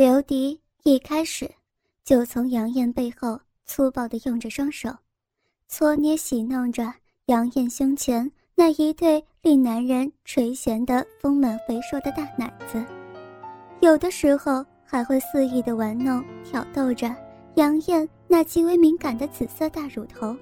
刘迪一开始就从杨艳背后粗暴地用着双手，搓捏洗弄着杨艳胸前那一对令男人垂涎的丰满肥硕的大奶子，有的时候还会肆意地玩弄挑逗着杨艳那极为敏感的紫色大乳头。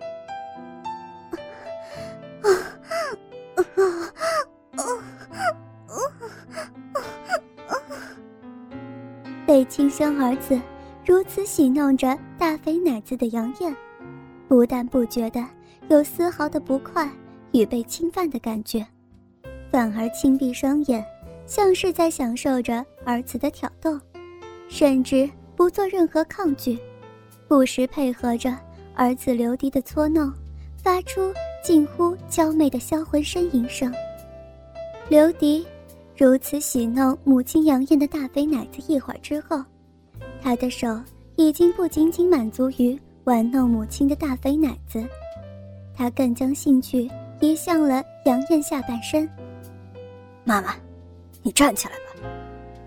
被亲生儿子如此戏弄着大肥奶子的杨艳，不但不觉得有丝毫的不快与被侵犯的感觉，反而轻闭双眼，像是在享受着儿子的挑逗，甚至不做任何抗拒，不时配合着儿子刘迪的搓弄，发出近乎娇媚的销魂呻吟声。刘迪。如此喜弄母亲杨艳的大肥奶子一会儿之后，他的手已经不仅仅满足于玩弄母亲的大肥奶子，他更将兴趣移向了杨艳下半身。妈妈，你站起来吧，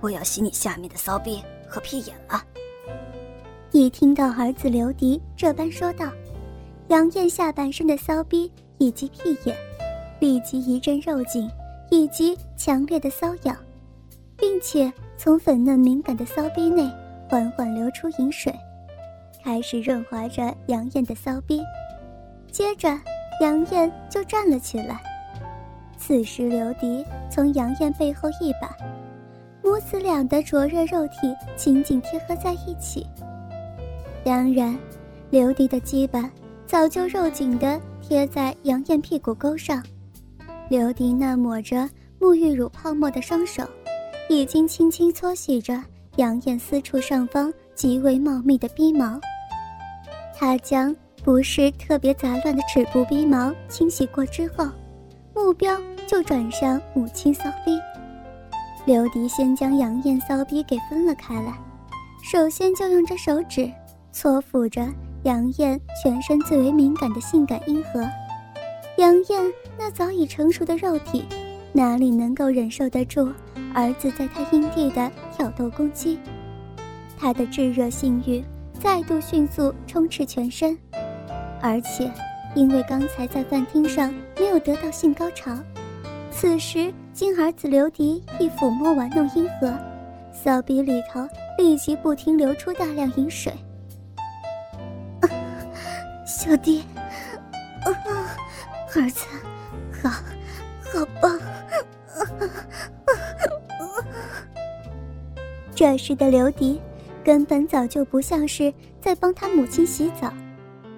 我要洗你下面的骚逼和屁眼了。一听到儿子刘迪这般说道，杨艳下半身的骚逼以及屁眼立即一阵肉紧。以及强烈的瘙痒，并且从粉嫩敏感的骚逼内缓缓流出饮水，开始润滑着杨艳的骚逼。接着，杨艳就站了起来。此时，刘迪从杨艳背后一把，母子俩的灼热肉体紧紧贴合在一起。当然，刘迪的鸡巴早就肉紧的贴在杨艳屁股沟上。刘迪那抹着沐浴乳泡沫的双手，已经轻轻搓洗着杨艳私处上方极为茂密的逼毛。他将不是特别杂乱的齿部逼毛清洗过之后，目标就转向母亲骚逼。刘迪先将杨艳骚逼给分了开来，首先就用着手指搓抚着杨艳全身最为敏感的性感阴核。杨艳那早已成熟的肉体，哪里能够忍受得住儿子在她阴蒂的挑逗攻击？她的炙热性欲再度迅速充斥全身，而且因为刚才在饭厅上没有得到性高潮，此时经儿子刘迪一抚摸玩弄阴核，骚逼里头立即不停流出大量饮水。小弟。啊 儿子，好，好棒！这时的刘迪根本早就不像是在帮他母亲洗澡，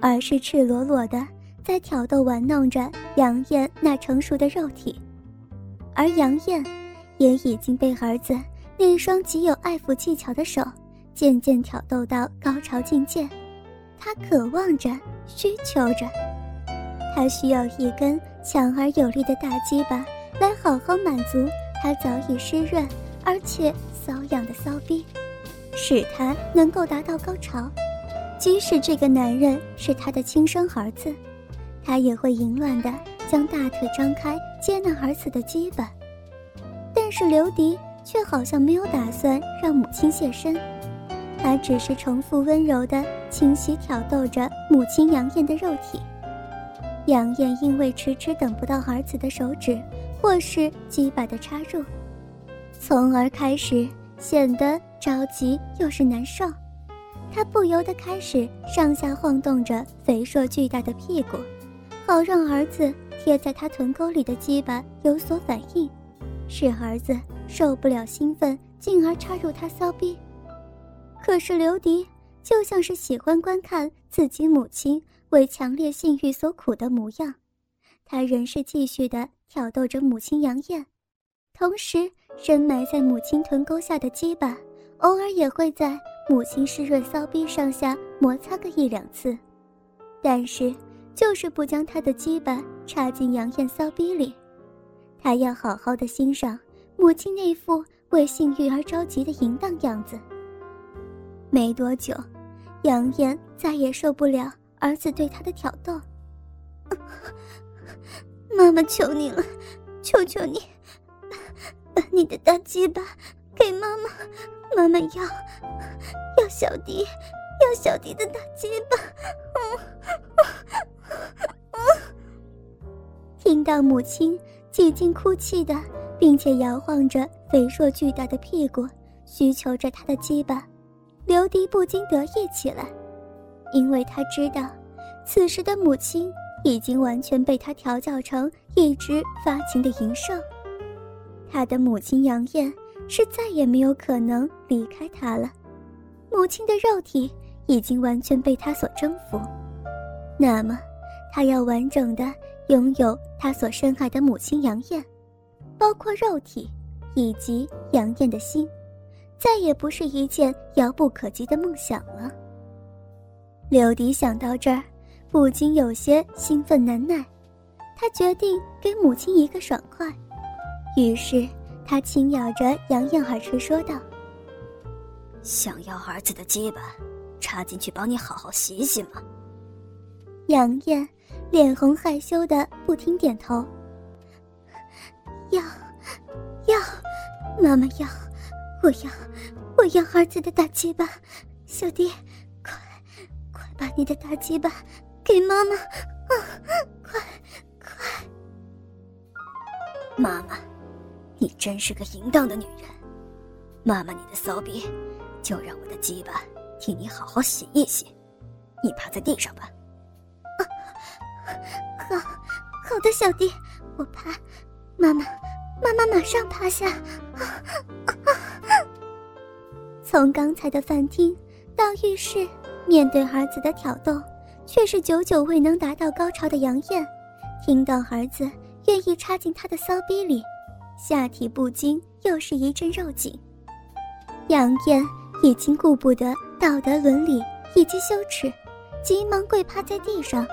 而是赤裸裸的在挑逗玩弄着杨艳那成熟的肉体，而杨艳也已经被儿子那双极有爱抚技巧的手渐渐挑逗到高潮境界，她渴望着，需求着。他需要一根强而有力的大鸡巴来好好满足他早已湿润而且瘙痒的骚逼，使他能够达到高潮。即使这个男人是他的亲生儿子，他也会淫乱的将大腿张开接纳儿子的鸡巴。但是刘迪却好像没有打算让母亲现身，他只是重复温柔的清洗挑逗着母亲杨艳的肉体。杨艳因为迟迟等不到儿子的手指或是鸡巴的插入，从而开始显得着急又是难受。她不由得开始上下晃动着肥硕巨大的屁股，好让儿子贴在她臀沟里的鸡巴有所反应，使儿子受不了兴奋，进而插入她骚逼。可是刘迪就像是喜欢观看自己母亲。为强烈性欲所苦的模样，他仍是继续的挑逗着母亲杨艳，同时深埋在母亲臀沟下的鸡巴，偶尔也会在母亲湿润骚逼上下摩擦个一两次，但是就是不将他的鸡巴插进杨艳骚逼里，他要好好的欣赏母亲那副为性欲而着急的淫荡样子。没多久，杨艳再也受不了。儿子对他的挑逗，妈妈求你了，求求你，把你的大鸡巴给妈妈，妈妈要要小迪，要小迪的大鸡巴。听到母亲几近哭泣的，并且摇晃着肥硕巨大的屁股，需求着他的鸡巴，刘迪不禁得意起来，因为他知道，此时的母亲已经完全被他调教成一只发情的淫兽。他的母亲杨艳是再也没有可能离开他了，母亲的肉体已经完全被他所征服，那么，他要完整的拥有他所深爱的母亲杨艳，包括肉体以及杨艳的心，再也不是一件遥不可及的梦想了。柳迪想到这儿，不禁有些兴奋难耐，他决定给母亲一个爽快。于是，他轻咬着杨艳耳垂说道：“想要儿子的鸡巴，插进去帮你好好洗洗嘛？”杨艳脸红害羞的不停点头：“要，要，妈妈要，我要，我要儿子的大鸡巴，小弟，把你的大鸡巴给妈妈，啊，快，快，妈妈。”你真是个淫荡的女人，妈妈，你的骚逼，就让我的鸡巴替你好好洗一洗。你趴在地上吧。啊好，好的，小弟，我趴。妈妈，妈妈马上趴下。从刚才的饭厅到浴室，面对儿子的挑逗，却是久久未能达到高潮的杨艳，听到儿子愿意插进她的骚逼里。下体不禁又是一阵肉紧，杨艳已经顾不得道德伦理以及羞耻，急忙跪趴在地上，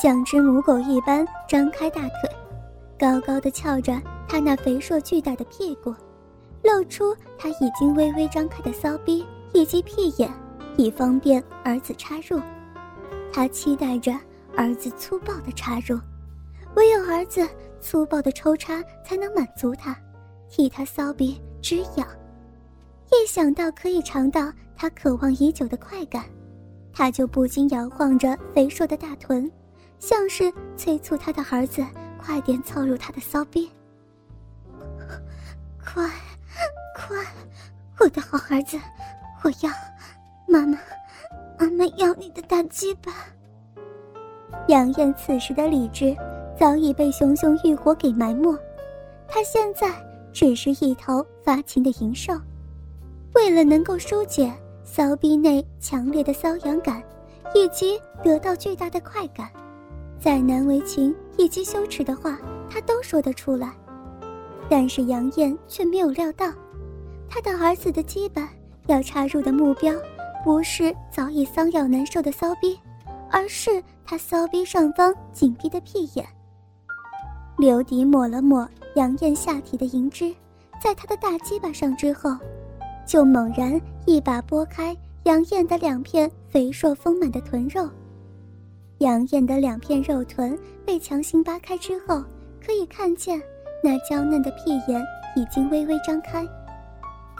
像只母狗一般张开大腿，高高的翘着她那肥硕巨大的屁股，露出她已经微微张开的骚逼以及屁眼，以方便儿子插入。他期待着儿子粗暴的插入，唯有儿子。粗暴的抽插才能满足他，替他骚逼止痒。一想到可以尝到他渴望已久的快感，他就不禁摇晃着肥硕的大臀，像是催促他的儿子快点凑入他的骚逼。快，快，我的好儿子，我要，妈妈，妈妈要你的大鸡巴。杨艳此时的理智。早已被熊熊欲火给埋没，她现在只是一头发情的淫兽。为了能够疏解骚逼内强烈的瘙痒感，以及得到巨大的快感，再难为情以及羞耻的话，她都说得出来。但是杨艳却没有料到，她的儿子的基本要插入的目标，不是早已瘙痒难受的骚逼，而是他骚逼上方紧闭的屁眼。刘迪抹了抹杨艳下体的银汁，在他的大鸡巴上之后，就猛然一把拨开杨艳的两片肥硕丰满的臀肉。杨艳的两片肉臀被强行扒开之后，可以看见那娇嫩的屁眼已经微微张开。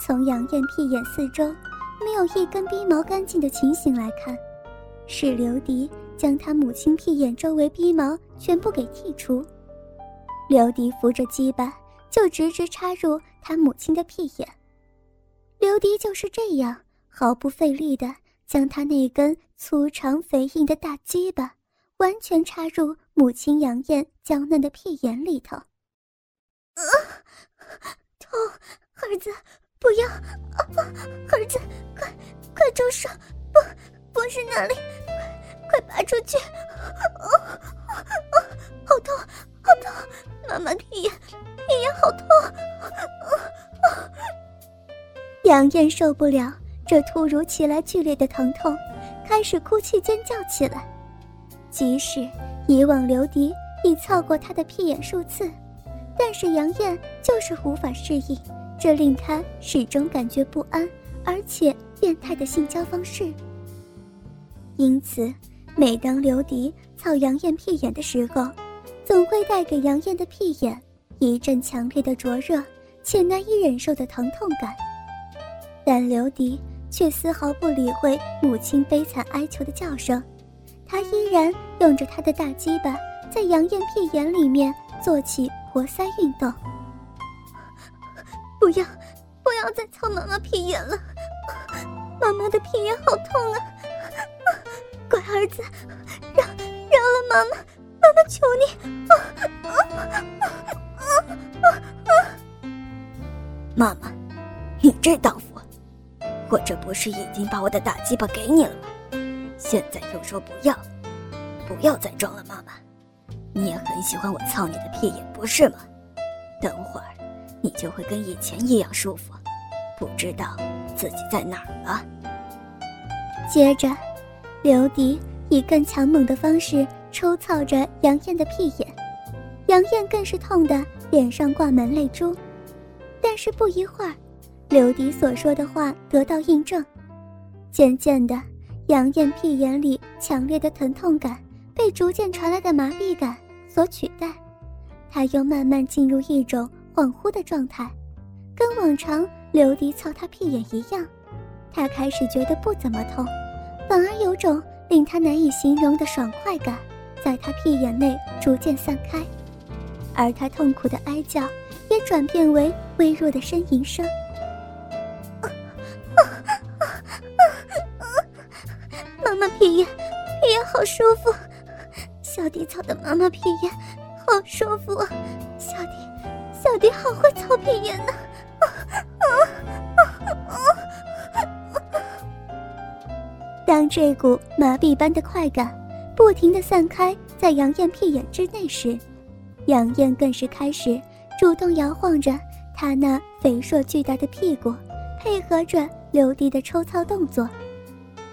从杨艳屁眼四周没有一根逼毛干净的情形来看，是刘迪将他母亲屁眼周围逼毛全部给剔除。刘迪扶着鸡巴，就直直插入他母亲的屁眼。刘迪就是这样毫不费力的将他那根粗长肥硬的大鸡巴完全插入母亲杨艳娇嫩的屁眼里头。啊，痛！儿子，不要！啊，儿子，快快住手！不，不是那里，快快拔出去！啊啊啊！好痛！好痛！妈妈屁眼，屁眼好痛！杨艳受不了这突如其来剧烈的疼痛，开始哭泣尖叫起来。即使以往刘迪已操过她的屁眼数次，但是杨艳就是无法适应这令她始终感觉不安而且变态的性交方式。因此，每当刘迪操杨艳屁眼的时候，总会带给杨艳的屁眼一阵强烈的灼热且难以忍受的疼痛感，但刘迪却丝毫不理会母亲悲惨哀求的叫声，他依然用着他的大鸡巴在杨艳屁眼里面做起活塞运动。不要，不要再操妈妈屁眼了，妈妈的屁眼好痛啊！乖儿子，让让了妈妈，妈妈求你！妈妈，你这荡妇！我这不是已经把我的大鸡巴给你了吗？现在又说不要，不要再装了，妈妈。你也很喜欢我操你的屁眼，不是吗？等会儿你就会跟以前一样舒服，不知道自己在哪儿了。接着，刘迪以更强猛的方式抽操着杨艳的屁眼，杨艳更是痛得脸上挂满泪珠。但是不一会儿。刘迪所说的话得到印证，渐渐的，杨艳屁眼里强烈的疼痛感被逐渐传来的麻痹感所取代，他又慢慢进入一种恍惚的状态，跟往常刘迪操他屁眼一样，他开始觉得不怎么痛，反而有种令他难以形容的爽快感在他屁眼内逐渐散开，而他痛苦的哀叫也转变为微弱的呻吟声。妈妈屁眼，屁眼好舒服，小迪操的妈妈屁眼好舒服！小迪，小迪好会操屁眼呢！当这股麻痹般的快感不停的散开在杨艳屁眼之内时，杨艳更是开始主动摇晃着她那肥硕巨大的屁股，配合着刘迪的抽操动作，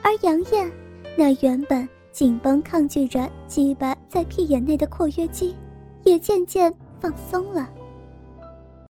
而杨艳。那原本紧绷抗拒着鸡巴在屁眼内的括约肌，也渐渐放松了。